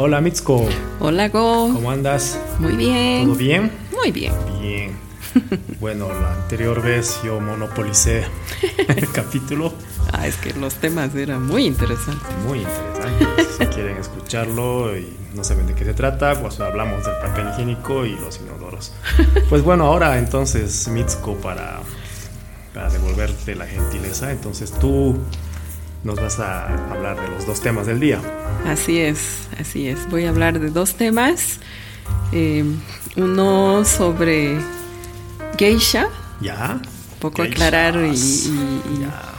Hola Mitsuko, Hola, Go. ¿cómo andas? Muy bien. ¿Todo bien? Muy bien. Bien. Bueno, la anterior vez yo monopolicé el capítulo. Ah, es que los temas eran muy interesantes. Muy interesante. Si quieren escucharlo y no saben de qué se trata, pues hablamos del papel higiénico y los inodoros. Pues bueno, ahora entonces, Mitsuko, para, para devolverte la gentileza, entonces tú nos vas a hablar de los dos temas del día. Así es, así es. Voy a hablar de dos temas. Eh, uno sobre geisha, ¿Ya? un poco Geishas. aclarar y, y- y- Ya.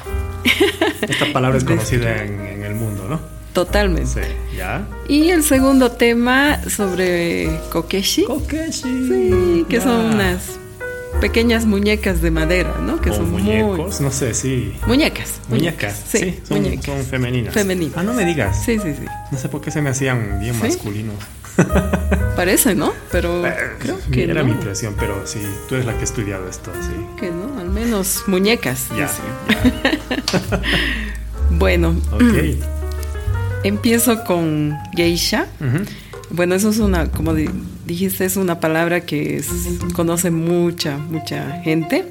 Esta palabra es conocida en, en el mundo, ¿no? totalmente. Sí. ¿Ya? Y el segundo tema sobre kokeshi, Kokeshi. sí, que son unas pequeñas muñecas de madera, ¿no? Que O son muñecos, no sé, sí. muy muñecas. Muñecas, sí, son, muñecas. son femeninas. Femeninas. Ah, no me digas. Sí, sí, sí. No sé por qué se me hacían bien ¿Sí? masculinos. Parece, ¿no? Pero Eh, creo que Era no. mi impresión, pero sí, tú eres la que ha estudiado esto, sí. Que no, al menos muñecas. Ya. Bueno, Ok. empiezo con geisha. Ujú. Bueno, eso es una, como di- dijiste, es una palabra que es- conoce mucha, mucha gente.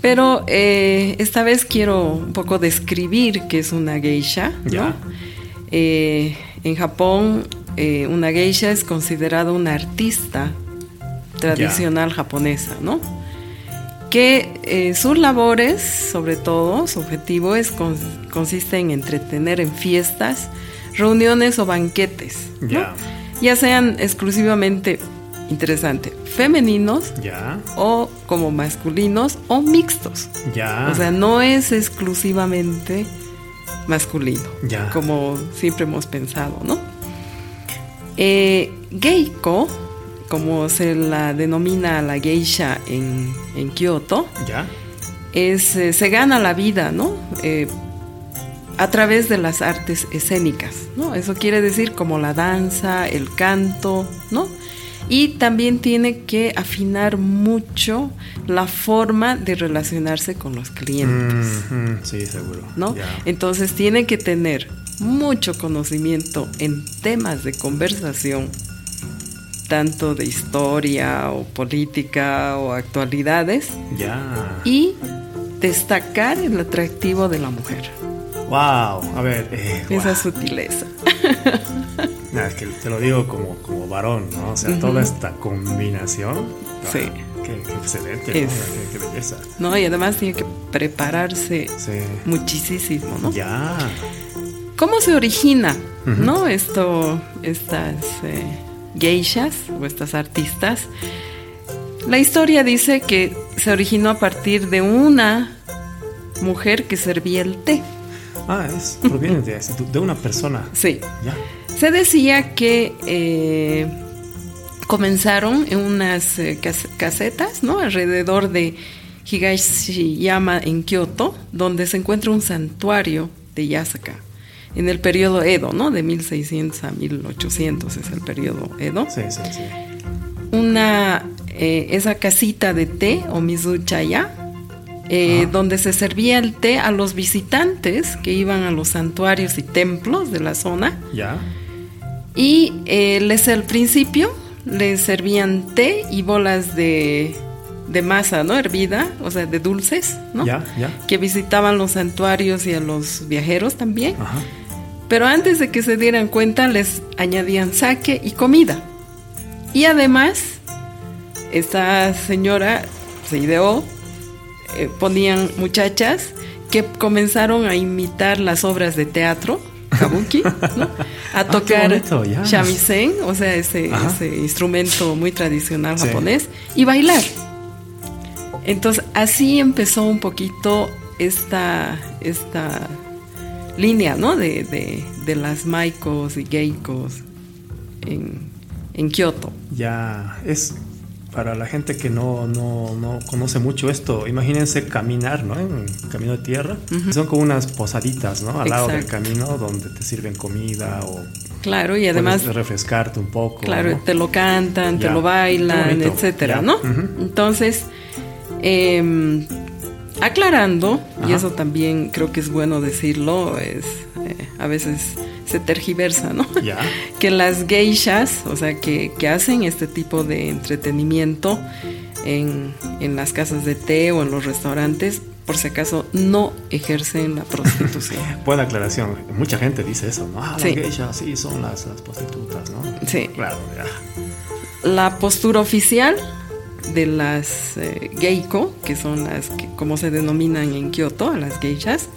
Pero eh, esta vez quiero un poco describir qué es una geisha. Eh, en Japón, eh, una geisha es considerada una artista tradicional japonesa, ¿no? Que eh, sus labores, sobre todo, su objetivo es cons- consiste en entretener en fiestas, reuniones o banquetes, ¿no? Ya. ya sean exclusivamente interesante, femeninos Ya. o como masculinos o mixtos. Ya. O sea, no es exclusivamente masculino, Ya. como siempre hemos pensado, ¿no? Eh, geiko, como se la denomina la geisha en, en Kioto, ya. es, eh, se gana la vida, ¿no? Eh, a través de las artes escénicas, ¿no? Eso quiere decir como la danza, el canto, ¿no? Y también tiene que afinar mucho la forma de relacionarse con los clientes, Mhm, Sí, seguro. ¿no? Entonces tiene que tener mucho conocimiento en temas de conversación, tanto de historia o política o actualidades, Ya. y destacar el atractivo de la mujer, Wow. A ver. Eh, esa sutileza. Nada, es que te lo digo como, como varón, ¿no? O sea, toda esta combinación. Sí. ah, Qué, qué excelente, ¿no? Qué, qué belleza. ¿no? Y además tiene que prepararse Sí. muchísimo, ¿no? Ya. ¿Cómo se origina, no? Esto, estas eh, geishas o estas artistas. La historia dice que se originó a partir de una mujer que servía el té. Ah, es, proviene de, de una persona. Sí. Ya. Se decía que eh, comenzaron en unas eh, cas- casetas, ¿no? Alrededor de Higashiyama en Kioto, donde se encuentra un santuario de Yasaka. En el periodo Edo, ¿no? De 1600 a 1800 es el periodo Edo. Sí, sí, sí. Una, eh, esa casita de té o mizuchaya, eh, Ah. donde se servía el té a los visitantes que iban a los santuarios y templos de la zona. Ya. Y eh, les al principio les servían té y bolas de, de masa, ¿no? Hervida, o sea, de dulces, ¿no? Ya, ya. Que visitaban los santuarios y a los viajeros también. Ajá. Pero antes de que se dieran cuenta, les añadían sake y comida. Y además, esta señora se ideó, eh, ponían muchachas que comenzaron a imitar las obras de teatro, kabuki, ¿no? A qué tocar bonito, ya. shamisen, o sea, ese, instrumento muy tradicional Sí. japonés, y bailar. Entonces, así empezó un poquito esta, esta línea, ¿no? De, de, de las maikos y geikos en, en Kioto. Ya. Es para la gente que no, no, no conoce mucho esto, imagínense caminar, ¿no? En camino de tierra. Son como unas posaditas, ¿no? Al lado del camino donde te sirven comida o Claro, y además, refrescarte un poco. claro, ¿no? te lo cantan, Ya. te lo bailan, etcétera, Ya. ¿no? Entonces, em, aclarando, y eso también creo que es bueno decirlo, es eh, a veces se tergiversa, ¿no? Ya. que las geishas, o sea, que, que hacen este tipo de entretenimiento en, en las casas de té o en los restaurantes, por si acaso no ejercen la prostitución. Buena aclaración. Mucha gente dice eso, ¿no? Ah, las Sí. geishas sí son las, las prostitutas, ¿no? Sí. Claro, ya. La postura oficial de las eh, geiko, que son las que, como se denominan en Kioto, a las geishas,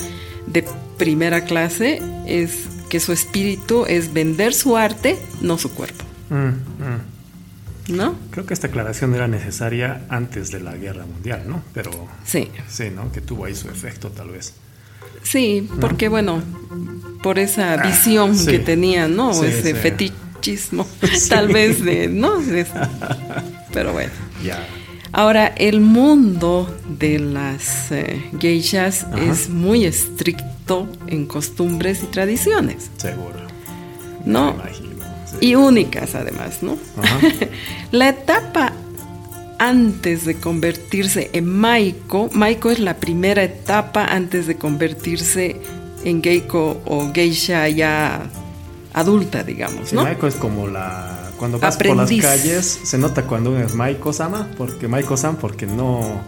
de primera clase, es que su espíritu es vender su arte, no su cuerpo. Mm, mm. ¿No? Creo que esta aclaración era necesaria antes de la guerra mundial, ¿no? Pero Sí. sí, ¿no? Que tuvo ahí su efecto, tal vez. Sí, porque bueno, por esa visión Ah, sí. que tenían, ¿no? Sí, Ese sí. fetichismo, tal vez de, ¿no? Pero bueno. Ya. Ahora, el mundo de las eh, geishas Ajá. es muy estricto en costumbres y tradiciones, Seguro. ¿no? Me imagino. sí. Y únicas además, ¿no? Ajá. La etapa antes de convertirse en Maiko, Maiko es la primera etapa antes de convertirse en Geiko o Geisha ya adulta, digamos, Sí, ¿no? Maiko es como la. Cuando vas Aprendiz. por las calles, se nota cuando uno es Maiko-sama, porque Maiko-san, porque no.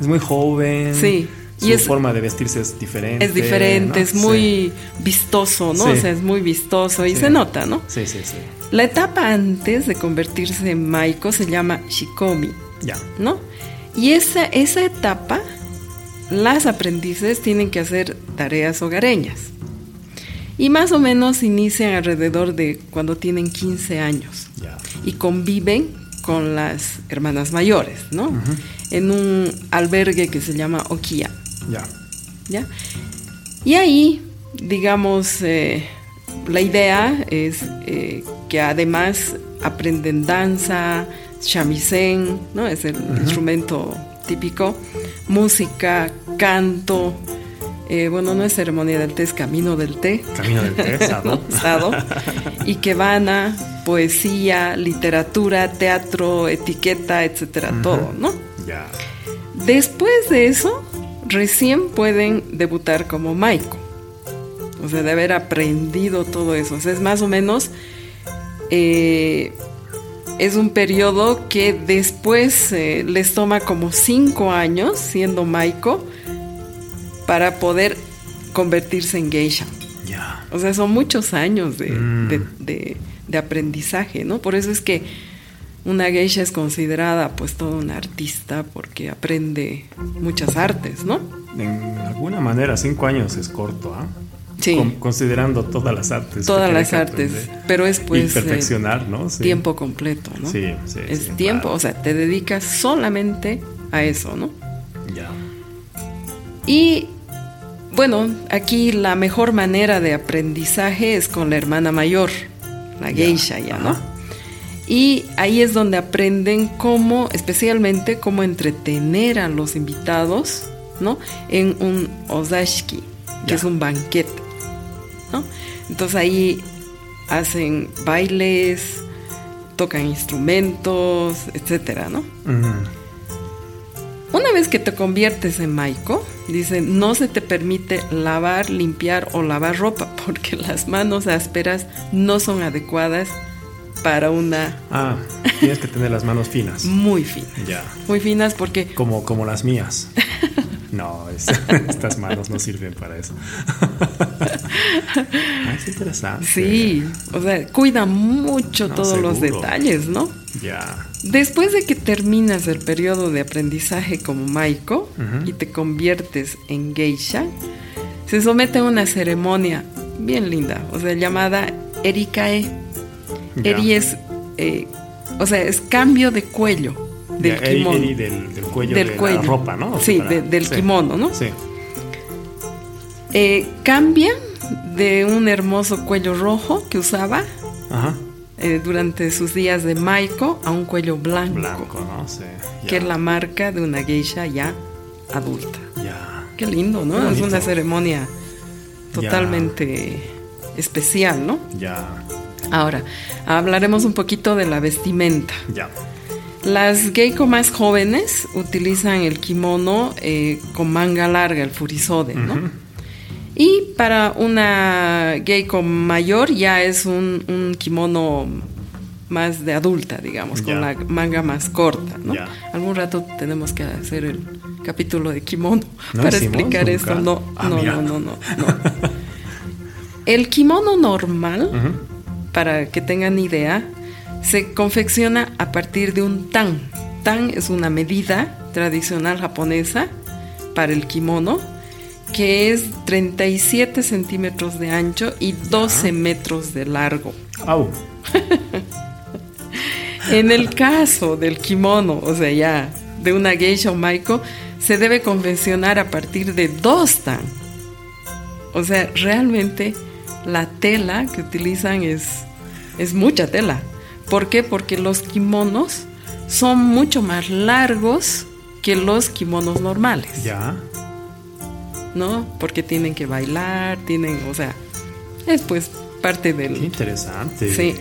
Es muy joven. Sí, Su y es- forma de vestirse es diferente. Es diferente, ¿no? es muy vistoso, ¿no? Sí. O sea, es muy vistoso y Sí. se nota, ¿no? Sí, sí, sí. La etapa antes de convertirse en Maiko se llama Shikomi, Ya. ¿no? Y esa, esa etapa, las aprendices tienen que hacer tareas hogareñas. Y más o menos inician alrededor de cuando tienen 15 años Ya. y conviven con las hermanas mayores, ¿no? En un albergue que se llama Okia. Ya. ¿ya? Y ahí, digamos, eh, la idea es eh, que además aprenden danza, shamisen, ¿no? Es el instrumento típico, música, canto, eh, bueno, no es ceremonia del té, es camino del té. Camino del té, sado. Sado. y que van a poesía, literatura, teatro, etiqueta, etcétera, todo, ¿no? Ya. Después de eso, recién pueden debutar como Maiko. O sea, de haber aprendido todo eso. O sea, es más o menos. eh, es un periodo que después eh, les toma como cinco años siendo Maiko para poder convertirse en geisha. Ya. O sea, son muchos años de, Mm. de- de- de aprendizaje, ¿no? Por eso es que una geisha es considerada pues toda una artista porque aprende muchas artes, ¿no? En alguna manera, cinco años es corto, ¿ah? Sí. Con- considerando todas las artes. Todas las artes, pero es pues y eh, perfeccionar, ¿no? Sí. tiempo completo, ¿no? Sí, sí, Es sí, tiempo, claro. o sea, te dedicas solamente a eso, ¿no? Ya. Y bueno, aquí la mejor manera de aprendizaje es con la hermana mayor, la Ya, geisha ya, ¿no? Y ahí es donde aprenden cómo, especialmente cómo entretener a los invitados, ¿no? En un ozashiki, que es un banquete, ¿no? Entonces ahí hacen bailes, tocan instrumentos, etcétera, ¿no? Una vez que te conviertes en Maiko, dice, no se te permite lavar, limpiar o lavar ropa porque las manos ásperas no son adecuadas para una Ah, tienes que tener las manos finas. muy fina. Ya. Muy finas porque Como, como las mías. No, es- estas manos no sirven para eso. Ah, es interesante. sí, o sea, cuida mucho No, todos los detalles, ¿no? Ya. Después de que terminas el periodo de aprendizaje como Maiko y te conviertes en geisha, se somete a una ceremonia bien linda, o sea, llamada Erikae. Ya. Eri es, eh, o sea, es cambio de cuello del Ya, eri- kimono. eri del, del cuello Del de cuello. la ropa, ¿no? O sea, Sí, para- de- del sí. kimono, ¿no? Sí. Eh, cambia de un hermoso cuello rojo que usaba Ajá. eh, durante sus días de Maiko a un cuello blanco, Blanco, ¿no? Sí. Que es la marca de una geisha ya adulta. Ya. Qué lindo, ¿no? Qué Es una ceremonia totalmente especial, ¿no? Ya. Ahora, hablaremos un poquito de la vestimenta. Ya. Las geiko más jóvenes utilizan el kimono eh, con manga larga, el furisode, ¿no? Y para una geiko mayor ya es un, un kimono más de adulta, digamos, con la manga más corta, ¿no? Algún rato tenemos que hacer el capítulo de kimono para explicar esto. No, ah, no, no, no, no, El kimono normal, para que tengan idea, se confecciona a partir de un tan. Tan es una medida tradicional japonesa para el kimono que es 37 centímetros de ancho y 12 metros de largo. Au. en el caso del kimono, o sea, ya de una geisha o maiko, se debe confeccionar a partir de dos tan. O sea, realmente la tela que utilizan es, es mucha tela. ¿Por qué? Porque los kimonos son mucho más largos que los kimonos normales. Ya. ¿no? Porque tienen que bailar, tienen, o sea, es pues parte del... Qué interesante. Sí.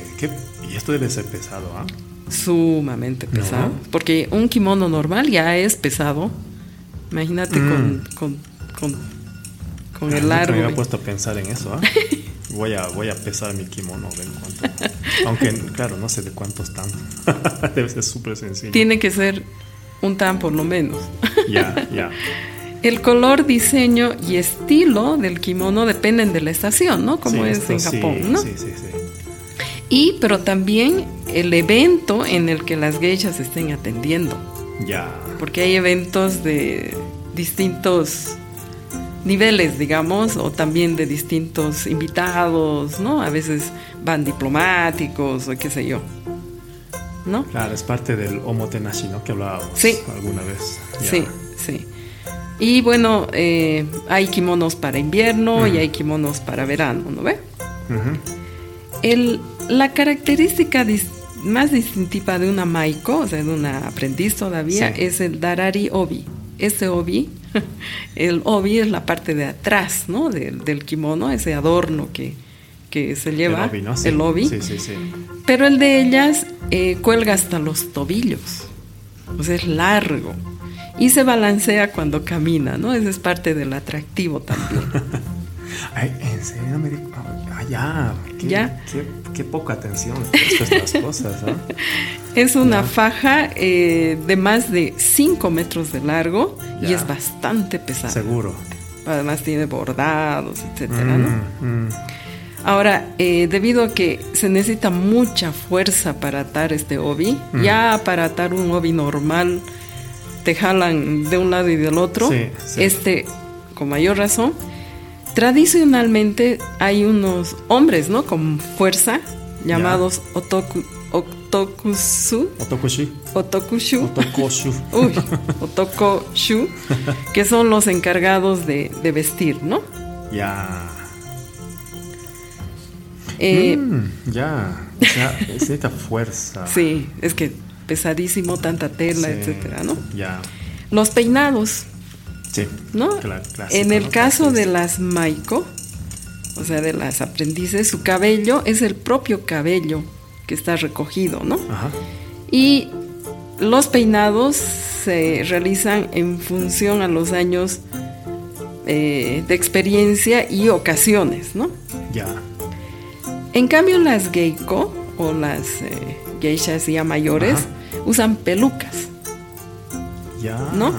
y esto debe ser pesado, ¿ah? Sumamente pesado. Porque un kimono normal ya es pesado. Imagínate con, mm. con, con, el largo. me había puesto a pensar en eso, ¿ah? voy a, voy a pesar mi kimono, ven cuánto. Aunque, claro, no sé de cuántos están. Debe ser súper sencillo. Tiene que ser un tan por lo menos. Ya, ya. El color, diseño y estilo del kimono dependen de la estación, ¿no? Como es en Japón, ¿no? Sí, sí, sí. Y, pero también el evento en el que las geishas estén atendiendo. Ya. Porque hay eventos de distintos niveles, digamos, o también de distintos invitados, ¿no? A veces van diplomáticos o qué sé yo. ¿No? Claro, es parte del omotenashi, ¿no? Que hablábamos alguna vez. Sí, sí. Y bueno, eh, hay kimonos para invierno y hay kimonos para verano, ¿no ve? la característica más distintiva de una maiko, o sea, de una aprendiz todavía, es el darari obi. Ese obi, el obi es la parte de atrás, ¿no? del kimono, ese adorno que, se lleva, el obi. ¿no? El obi. Sí, sí, sí. Pero el de ellas eh, cuelga hasta los tobillos, o sea, es largo y se balancea cuando camina, ¿no? Ese es parte del atractivo también. Ay, en serio me dijo, ya, qué, ¿Ya? Qué, poca atención estas cosas. Es una faja eh, de más de 5 metros de largo y es bastante pesada. Seguro. Además tiene bordados, etcétera, ¿no? Mm, mm. Ahora, eh, debido a que se necesita mucha fuerza para atar este obi, mm. ya para atar un obi normal te jalan de un lado y del otro, este con mayor razón. Tradicionalmente hay unos hombres, ¿no? Con fuerza, llamados otoku, otokusu. Otokushi. Otokushu. Otokoshu. Uy, que son los encargados de, vestir, ¿no? Ya. Eh, mm, ya. O sea, necesita fuerza. Sí, es que pesadísimo, tanta tela, etcétera, ¿no? Ya. Los peinados. Sí. ¿No? en el caso de las Maiko, o sea, de las aprendices, su cabello es el propio cabello que está recogido, ¿no? Ajá. Y los peinados se realizan en función a los años eh, de experiencia y ocasiones, ¿no? Ya. En cambio, las geiko o las eh, geishas ya mayores usan pelucas. Ya. ¿No?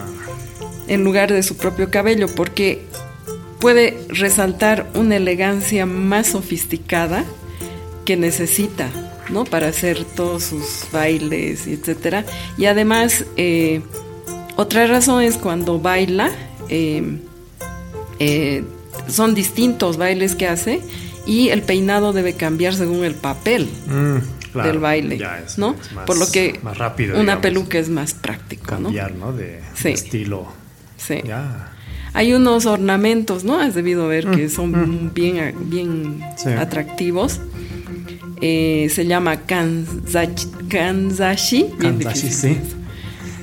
En lugar de su propio cabello, porque puede resaltar una elegancia más sofisticada que necesita, ¿no? Para hacer todos sus bailes, etcétera. Y además, eh, otra razón es cuando baila, eh, eh, son distintos bailes que hace y el peinado debe cambiar según el papel. Mm del baile, ¿no? Por lo que una peluca es más práctico, Cambiar, ¿no? De, estilo. Sí. Hay unos ornamentos, ¿no? Has debido ver que mm, son mm. bien, bien atractivos. Eh, se llama kanzashi. Kanzashi, sí.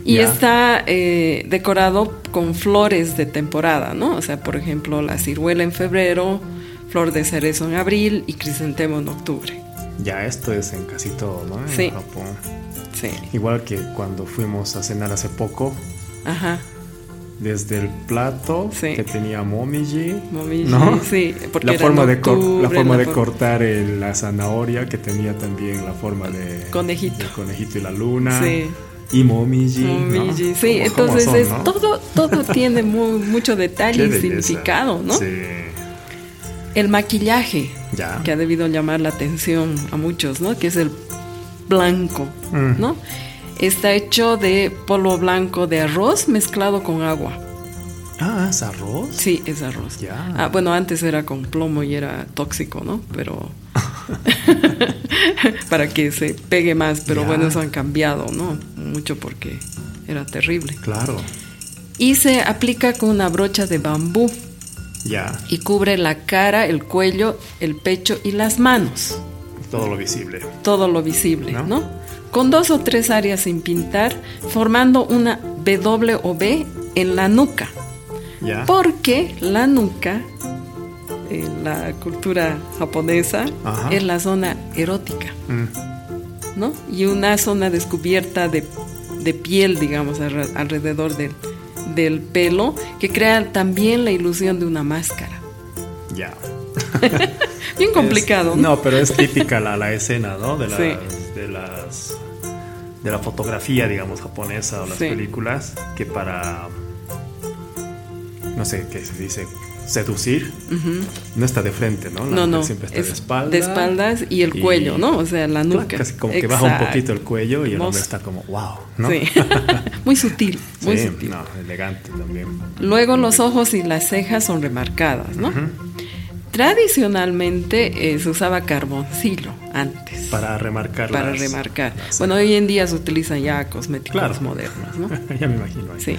Y está eh, decorado con flores de temporada, ¿no? O sea, por ejemplo, la ciruela en febrero, flor de cerezo en abril y crisantemo en octubre. Ya esto es en casi todo, ¿no? En sí. Japón. Sí. Igual que cuando fuimos a cenar hace poco. Ajá. Desde el plato Sí. que tenía momiji, Momiji, ¿no? sí, porque la forma de la forma la de cortar el- la zanahoria que tenía también la forma de Conejito. y la luna Sí. y momiji, ¿no? Momiji, Sí, ¿Cómo- cómo entonces son, es no? todo, todo tiene mu- mucho detalle y significado, ¿no? Sí. El maquillaje, Ya. que ha debido llamar la atención a muchos, ¿no? Que es el blanco, Mm. ¿no? Está hecho de polvo blanco de arroz mezclado con agua. Ah, ¿es arroz? Sí, es arroz. Ya. Ah, bueno, antes era con plomo y era tóxico, ¿no? Pero para que se pegue más, pero bueno, eso han cambiado, ¿no? Mucho porque era terrible. Claro. Y se aplica con una brocha de bambú Ya. y cubre la cara, el cuello, el pecho y las manos. Todo lo visible. todo lo visible, ¿No? ¿no? Con dos o tres áreas sin pintar, formando una W o B en la nuca. Porque la nuca, en la cultura japonesa, es la zona erótica, Mm. ¿no? Y una zona descubierta de, de piel, digamos, alre- alrededor del, del pelo, que crea también la ilusión de una máscara. Ya. Bien complicado, Es- ¿no? Pero es típica la, la escena, ¿no? De las, Sí. de las de la fotografía, digamos, japonesa o las Sí. películas, que para no sé qué se dice seducir, no está de frente, ¿no? La No, no, siempre está es de espalda. de espaldas y el y- cuello, ¿no? O sea, la nuca. casi como que baja un poquito el cuello y el hombre Mos- está como, wow, ¿no? Sí, muy sutil, muy Sí, sutil. no, elegante también. Luego los ojos y las cejas son remarcadas, ¿no? Tradicionalmente eh, se usaba carboncillo antes Para remarcar para las- remarcar. Bueno, hoy en día se utilizan ya cosméticos Claro. modernos, ¿no? ya me imagino. ahí. Sí.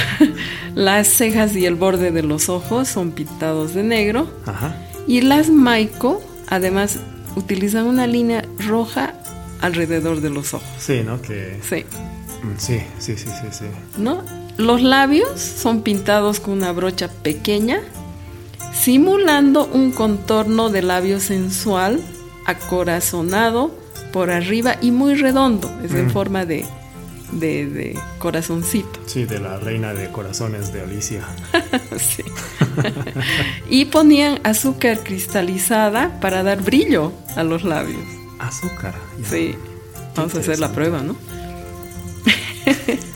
las cejas y el borde de los ojos son pintados de negro Ajá. y las maiko además utilizan una línea roja alrededor de los ojos. Sí, ¿no? Que Sí. mm, sí, sí, sí, sí, sí. ¿no? Los labios son pintados con una brocha pequeña, simulando un contorno de labio sensual, acorazonado por arriba y muy redondo, es en Mm. forma de, de, de corazoncito. Sí, de la reina de corazones de Alicia. Sí. y ponían azúcar cristalizada para dar brillo a los labios. Azúcar. ya. Sí, vamos a hacer la prueba, ¿no?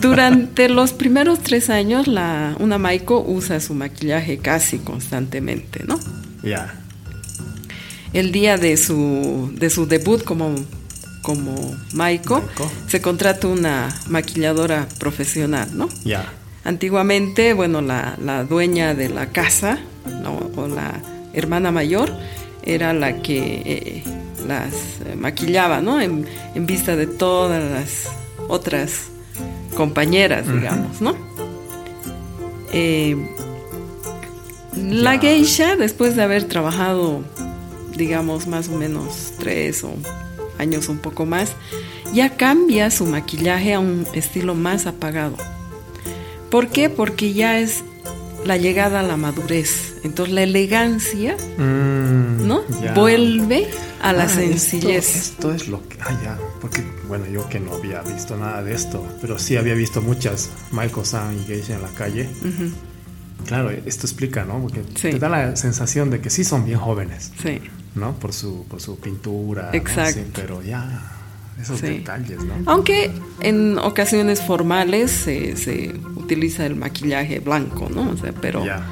Durante los primeros tres años, la, una Maiko usa su maquillaje casi constantemente, ¿no? Ya. El día de su, de su debut como, como Maiko, Maiko. se contrata una maquilladora profesional, ¿no? Ya. Antiguamente, bueno, la, la dueña de la casa ¿no? o la hermana mayor era la que eh, las maquillaba, ¿no? En, en vista de todas las otras compañeras, digamos, ¿no? Eh, la geisha, después de haber trabajado, digamos, más o menos tres o años un poco más, ya cambia su maquillaje a un estilo más apagado. ¿Por qué? Porque ya es la llegada a la madurez. Entonces la elegancia, Mm, ¿no? ya. Vuelve a la Ah, sencillez. Esto, esto es lo que. Ah, ya. Porque, bueno, yo que no había visto nada de esto, pero sí había visto muchas Maiko-san y Geisha en la calle. Claro, esto explica, ¿no? Porque Sí. te da la sensación de que sí son bien jóvenes, Sí. ¿no? Por su, por su pintura. ¿no? Exacto. Sí, pero ya, esos Sí. detalles, ¿no? Aunque en ocasiones formales se, se utiliza el maquillaje blanco, ¿no? O sea, pero, Ya.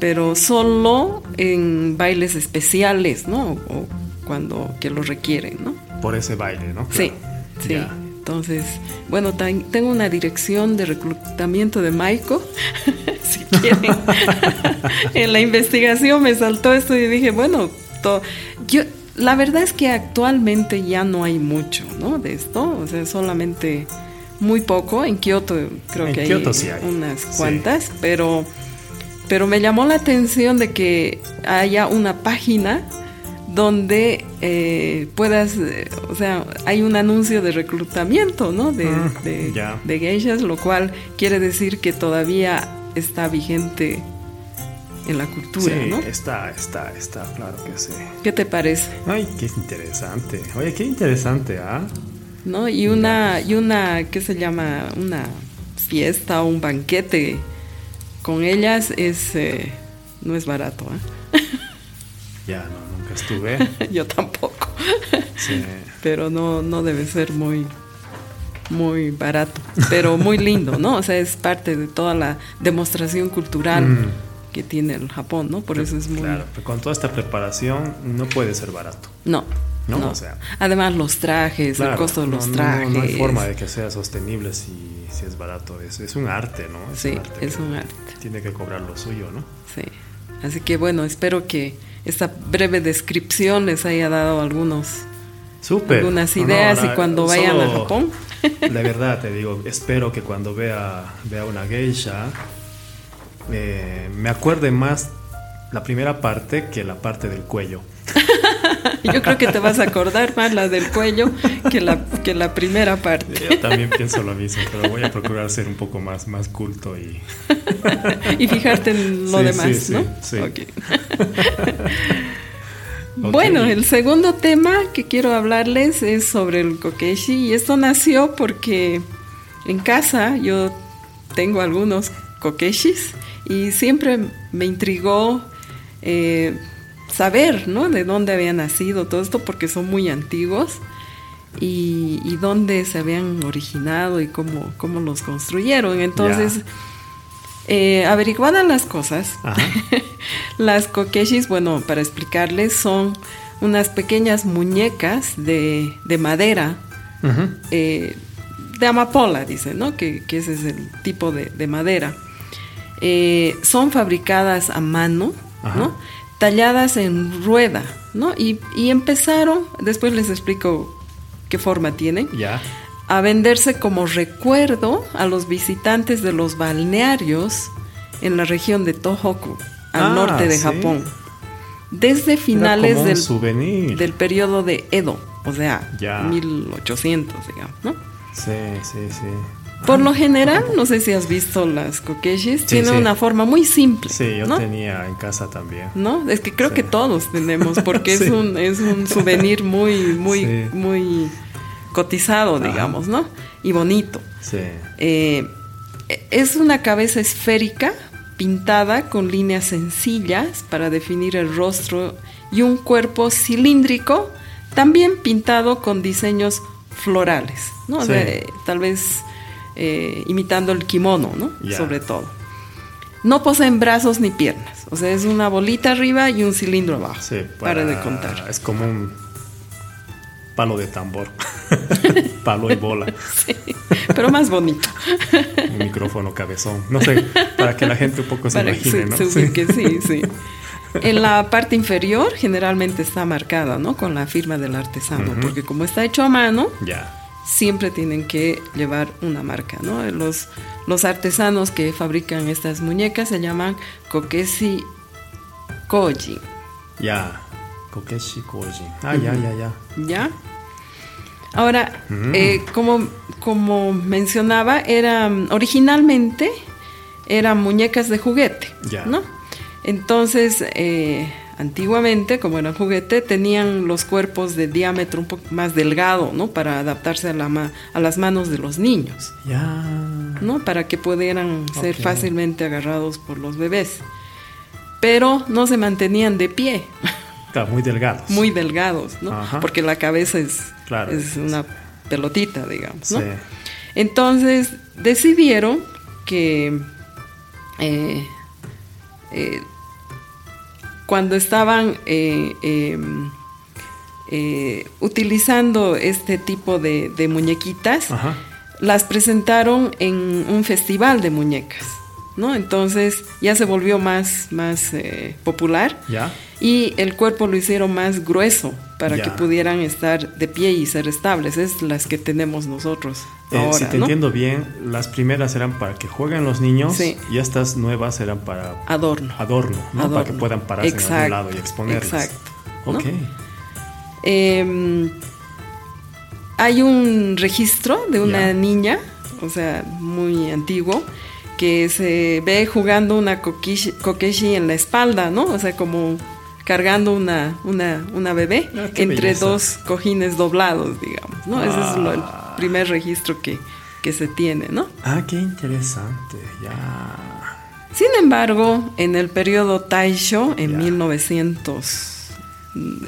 Pero solo en bailes especiales, ¿no? O cuando que lo requieren, ¿no? Por ese baile, ¿no? Sí, Claro. sí. Entonces, bueno, tengo una dirección de reclutamiento de Maiko. si quieren. en la investigación me saltó esto y dije, bueno, yo la verdad es que actualmente ya no hay mucho, ¿no? De esto, o sea, solamente muy poco. En Kioto creo En que Kioto hay, sí hay, unas sí. cuantas, pero pero me llamó la atención de que haya una página donde eh, puedas, eh, o sea, hay un anuncio de reclutamiento, ¿no? De, de, ya. de geishas, lo cual quiere decir que todavía está vigente en la cultura, Sí, ¿no? está, está, está, claro que sí. ¿Qué te parece? Ay, qué interesante. Oye, qué interesante, ¿ah? ¿No? Y una, y una, ¿qué se llama? Una fiesta o un banquete con ellas es eh, no es barato. ¿eh? Ya, no, nunca estuve. Yo tampoco. Pero no, no debe ser muy, muy barato, pero muy lindo, ¿no? O sea, es parte de toda la demostración cultural mm. que tiene el Japón, ¿no? Por eso es muy... Claro, pero con toda esta preparación no puede ser barato. No. No, O sea, Además los trajes, el costo de los trajes. No, hay forma de que sea sostenible si, si es barato. Es, es un arte, ¿no? Es sí, un arte es un arte. Tiene que cobrar lo suyo, ¿no? Sí. Así que bueno, espero que esta breve descripción les haya dado algunos algunas ideas y cuando vayan a Japón. De verdad te digo, espero que cuando vea, vea una geisha eh, me acuerde más la primera parte que la parte del cuello. Yo creo que te vas a acordar más la del cuello que la, que la primera parte. Yo también pienso lo mismo, pero voy a procurar ser un poco más, más culto y... y fijarte en lo demás, ¿no? Sí, Bueno, el segundo tema que quiero hablarles es sobre el kokeshi y esto nació porque en casa yo tengo algunos kokeshis y siempre me intrigó eh, saber, ¿no? De dónde había nacido todo esto porque son muy antiguos y, dónde se habían originado y cómo, cómo los construyeron. Entonces, eh, averiguadas las cosas, las kokeshis, bueno, para explicarles, son unas pequeñas muñecas de, madera, eh, de amapola, dicen, ¿no? Que, ese es el tipo de, madera. Eh, son fabricadas a mano, ¿no? Talladas en rueda, ¿no? Y, y, empezaron, después les explico qué forma tienen. Ya a venderse como recuerdo a los visitantes de los balnearios en la región de Tohoku, al ah, norte de Japón. Desde finales del, del periodo de Edo, o sea, 1800, digamos, ¿no? Sí, sí, sí. Por lo general, no sé si has visto las kokeshis, tiene una forma muy simple. Sí, yo tenía en casa también. ¿No? Es que creo que todos tenemos, porque es un es un souvenir muy muy muy cotizado, digamos, ¿no? Y bonito. Sí. Eh, es una cabeza esférica pintada con líneas sencillas para definir el rostro y un cuerpo cilíndrico también pintado con diseños florales, ¿no? tal vez eh, imitando el kimono, ¿no? Sobre todo. No poseen brazos ni piernas, o sea, es una bolita arriba y un cilindro abajo. Sí, para de contar. Es como un palo de tambor, palo y bola. Sí, pero más bonito. Un micrófono cabezón. No sé, para que la gente un poco se imagine, ¿no? sí. sí, sí. En la parte inferior generalmente está marcada, ¿no? Con la firma del artesano, porque como está hecho a mano, ya. Siempre tienen que llevar una marca, ¿no? Los, los artesanos que fabrican estas muñecas se llaman Kokeshi Koji. Ya. Kokeshi Koji. Ah, ya, ya, ya. ¿Ya? Ahora, eh, como, como mencionaba, era originalmente eran muñecas de juguete, ¿no? Entonces, eh, antiguamente, como eran juguete, tenían los cuerpos de diámetro un poco más delgado, ¿no? Para adaptarse a, la a las manos de los niños, ya. ¿no? Para que pudieran ser fácilmente agarrados por los bebés. Pero no se mantenían de pie. muy delgados. Muy delgados, ¿no? Porque la cabeza es, es una pelotita, digamos, ¿no? Entonces decidieron que eh, eh, cuando estaban eh, em, utilizando este tipo de, muñequitas, las presentaron en un festival de muñecas. ¿no? Entonces ya se volvió más, más popular. ¿Ya? Y el cuerpo lo hicieron más grueso para que pudieran estar de pie y ser estables. Es las que tenemos nosotros. Eh, ahora, si te entiendo bien, las primeras eran para que jueguen los niños y estas nuevas eran para adorno. Adorno, ¿no? Para que puedan pararse en algún lado y exponerlas. Exacto. Ok. Em, hay un registro de una niña, o sea, muy antiguo, que se ve jugando una kokeshi en la espalda, ¿no? O sea, como cargando una, una, una bebé ah, entre dos cojines doblados, digamos, ¿no? Ese es el ah. primer registro que, que se tiene, ¿no? Ah, qué interesante, ya. Sin embargo, en el periodo Taisho, en 1900,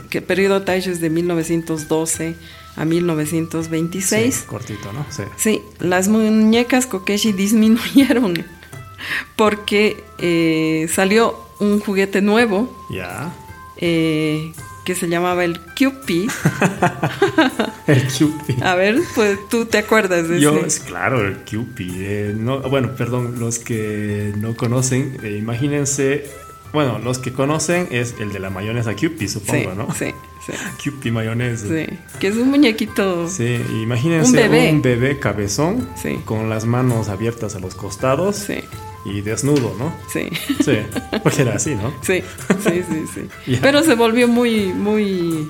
que periodo Taisho es de 1912 a 1926. Sí, cortito, ¿no? Sí. Sí, las muñecas Kokeshi disminuyeron porque eh, salió un juguete nuevo. Ya. Eh, que se llamaba el Cupid. el Cupid. A ver, pues tú te acuerdas de Yo, claro, el Cupid. Eh, no, bueno, perdón, los que no conocen, imagínense bueno, los que conocen es el de la mayonesa Cupid, supongo, ¿no? Sí, sí. Cupid mayonesa. Sí, que es un muñequito. Sí, imagínense un bebé, cabezón con las manos abiertas a los costados. Sí. Y desnudo, ¿no? Sí. Sí, porque era así, ¿no? Sí, sí, sí, sí. Pero se volvió muy, muy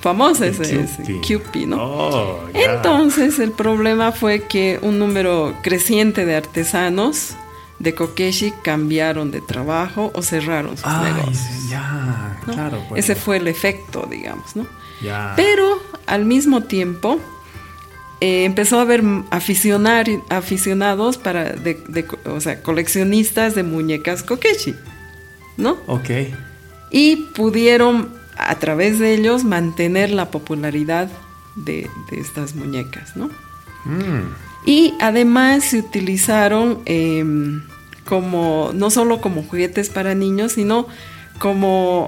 famoso ese, Cupid, ¿no? Oh, Entonces el problema fue que un número creciente de artesanos de Kokeshi cambiaron de trabajo o cerraron sus negocios. Ya, claro. Ese fue el efecto, digamos, ¿no? Pero al mismo tiempo eh, empezó a haber aficionar, aficionados para, de, o sea, coleccionistas de muñecas Kokeshi, ¿no? Ok. Y pudieron a través de ellos mantener la popularidad de, estas muñecas, ¿no? Mm. Y además se utilizaron em, como, no solo como juguetes para niños, sino como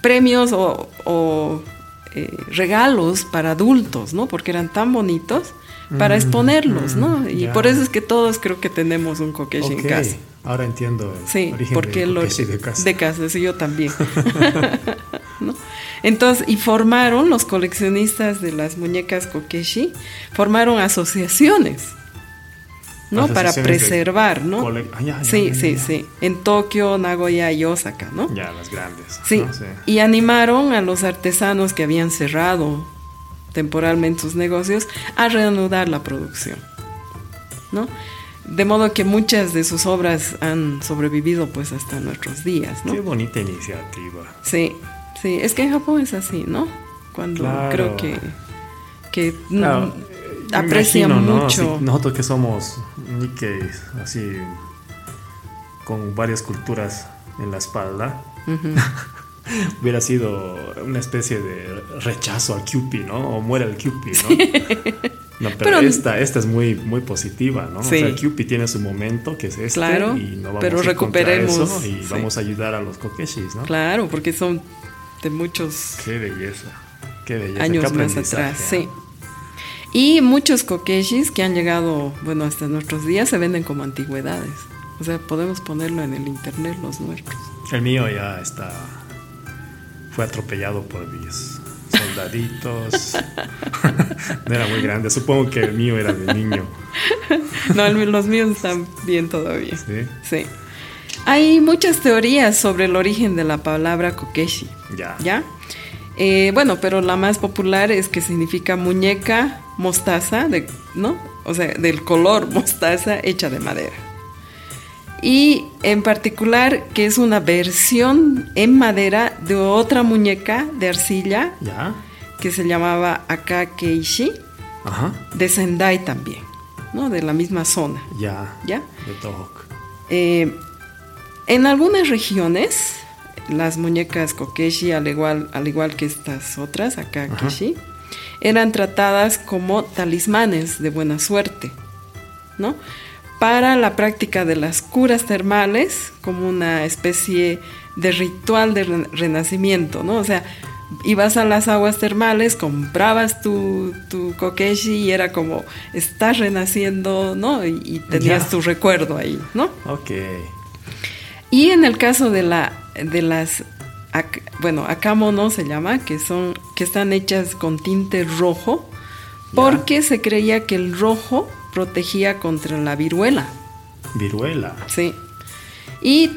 premios o, eh, regalos para adultos, ¿no? Porque eran tan bonitos para mm, exponerlos, ¿no? Mm, y por eso es que todos creo que tenemos un Kokeshi en casa. Ahora entiendo. sí, porque lo de casa. De casa, sí, yo también. Entonces, y formaron los coleccionistas de las muñecas Kokeshi, formaron asociaciones. ¿No? Para preservar, ¿no? Ah, sí, sí, sí. En Tokio, Nagoya y Osaka, ¿no? Ya, las grandes. Sí. Y animaron a los artesanos que habían cerrado temporalmente sus negocios a reanudar la producción, ¿no? De modo que muchas de sus obras han sobrevivido pues hasta nuestros días, ¿no? Qué bonita iniciativa. Sí, sí. Es que en Japón es así, ¿no? Cuando creo que que aprecian mucho. nosotros que somos Nikkei, así con varias culturas en la espalda, hubiera sido una especie de rechazo al Cupid, ¿no? O muere el Cupid, ¿no? No, pero, esta, esta es muy, muy positiva, ¿no? O sea, el Cupid tiene su momento, que es este, claro, y no vamos pero a recuperemos eso y vamos a ayudar a los kokeshis, ¿no? Claro, porque son de muchos... Qué belleza, qué belleza. Años más atrás, sí. Y muchos kokeshis que han llegado, bueno, hasta nuestros días se venden como antigüedades. O sea, podemos ponerlo en el internet los nuestros. El mío ya está. Fue atropellado por mis soldaditos. no era muy grande. Supongo que el mío era de niño. no, los míos están bien todavía. Sí. Sí. Hay muchas teorías sobre el origen de la palabra kokeshi. Ya. ¿Ya? Eh, bueno, pero la más popular es que significa muñeca mostaza, de, ¿no? O sea, del color mostaza hecha de madera. Y en particular que es una versión en madera de otra muñeca de arcilla que se llamaba Akakeishi, de Sendai también, ¿no? De la misma zona. Ya. ¿Ya? De Tohok. Eh, en algunas regiones las muñecas kokeshi, al igual, al igual que estas otras, acá eran tratadas como talismanes de buena suerte, ¿no? Para la práctica de las curas termales, como una especie de ritual de renacimiento, ¿no? O sea, ibas a las aguas termales, comprabas tu, tu kokeshi y era como, estás renaciendo, ¿no? Y, tenías tu recuerdo ahí, ¿no? Ok. Y en el caso de la de las bueno, akamono se llama, que son que están hechas con tinte rojo porque se creía que el rojo protegía contra la viruela. Viruela. Sí. Y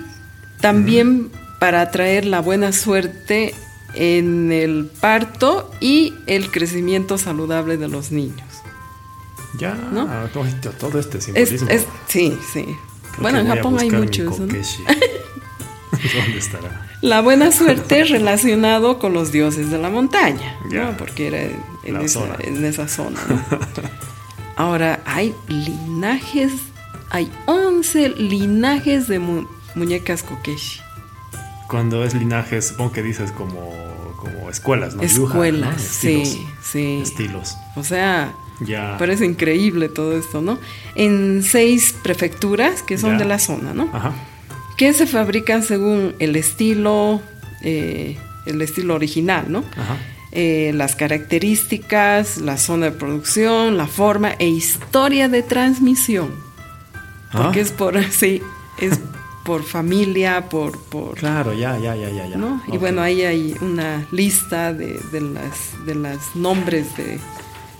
también para atraer la buena suerte en el parto y el crecimiento saludable de los niños. Ya, ¿no? todo, este simbolismo. sí, sí. bueno, en Japón hay muchos. ¿no? ¿Dónde estará? La buena suerte relacionado con los dioses de la montaña, ¿no? porque era en, esa, zona. Ahora, hay linajes, hay 11 linajes de muñecas kokeshi. Cuando es linaje, supongo que dices como, como escuelas, ¿no? Escuelas, sí, sí. Estilos. O sea, ya. parece increíble todo esto, ¿no? En seis prefecturas que son de la zona, ¿no? Ajá. Que se fabrican según el estilo, eh, el estilo original, ¿no? Ajá. Eh, las características, la zona de producción, la forma e historia de transmisión. Porque ah. es por, sí, es por familia, por, por... Claro, ya, ya, ya, ya. ya. Y bueno, ahí hay una lista de, de las, de los nombres de,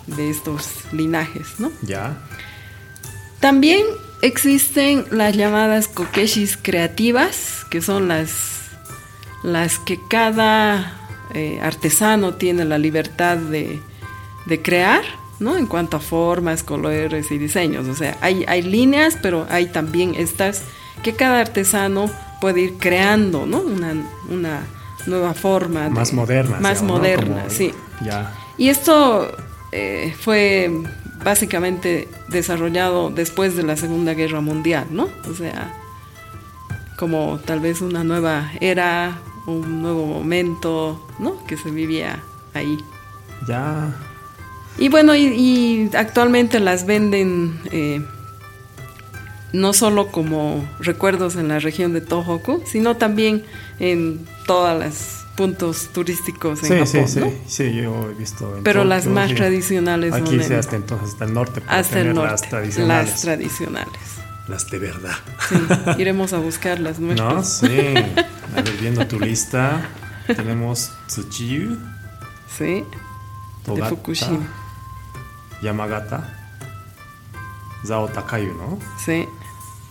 de estos linajes, ¿no? Ya. También existen las llamadas kokeshis creativas, que son las, las que cada eh, artesano tiene la libertad de, crear, ¿no? En cuanto a formas, colores y diseños. O sea, hay, hay líneas, pero hay también estas que cada artesano puede ir creando, ¿no? Una, nueva forma. Más moderna. Más moderna, sí. Ya. Y esto eh, fue básicamente desarrollado después de la Segunda Guerra Mundial, ¿no? O sea, como tal vez una nueva era, un nuevo momento, ¿no? Que se vivía ahí. Ya. Y bueno, y, actualmente las venden eh, no solo como recuerdos en la región de Tohoku, sino también en todos los puntos turísticos en sí, Japón. Sí, sí, sí, yo he visto. Pero las más tradicionales. Aquí sí, hasta entonces, hasta el norte. Hasta el norte. Las tradicionales. Las tradicionales. Las de verdad. Sí, iremos a buscarlas nuestras. No, sí. A ver, viendo tu lista, tenemos Tsuchiyu. Sí. Togata, de Fukushima. Yamagata. Zao Takayu, ¿no? Sí.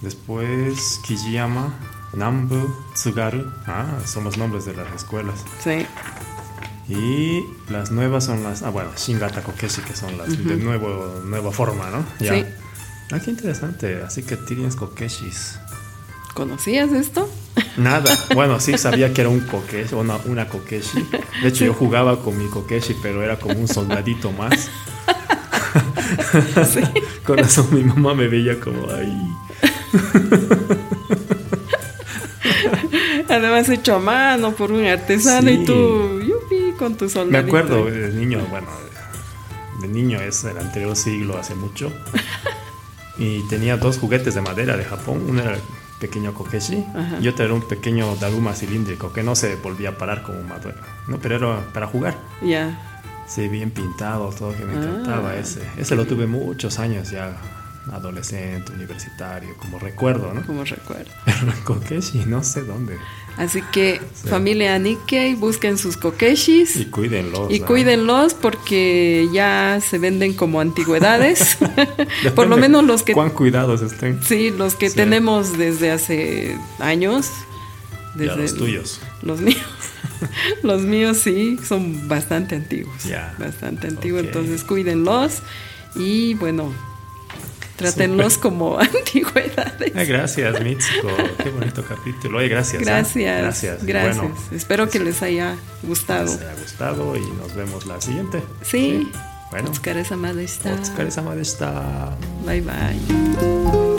Después Kijiyama, Nambu, Tsugaru. Ah, son los nombres de las escuelas. Sí. Y las nuevas son las. Ah, bueno, Shingata Kokeshi, que son las de nuevo, nueva forma, ¿no? Sí. Ah, qué interesante. Así que tienes kokeshis. ¿Conocías esto? Nada. Bueno, sí sabía que era un kokeshi, una, una kokeshi. De hecho, yo jugaba con mi kokeshi, pero era como un soldadito más. Sí. con eso mi mamá me veía como ahí. Además hecho a mano por un artesano y tú, yupi, con tu soldadito. Me acuerdo de niño, bueno, de niño es el anterior siglo, hace mucho y tenía dos juguetes de madera de Japón. Uno era el pequeño kokeshi y otro era un pequeño daruma cilíndrico que no se volvía a parar como madera, ¿no? pero era para jugar. Ya. Sí, bien pintado, todo que me encantaba ah. ese. Ese lo tuve muchos años ya adolescente, universitario, como recuerdo, ¿no? Como recuerdo. Pero Kokeshi, no sé dónde. Así que familia Nikkei, busquen sus kokeshis. Y cuídenlos. Y cuídenlos porque ya se venden como antigüedades. Por lo menos los que... Cuán cuidados estén. Sí, los que tenemos desde hace años. Desde los tuyos. Los míos. los míos sí, son bastante antiguos. Ya. Bastante antiguos, entonces cuídenlos. Y bueno, Trátenlos como antigüedades. gracias, Mitsuko. Qué bonito capítulo. gracias. ¿eh? Gracias. Gracias. Espero que les haya gustado. Les haya gustado y nos vemos la siguiente. Sí. Bueno. Bye bye.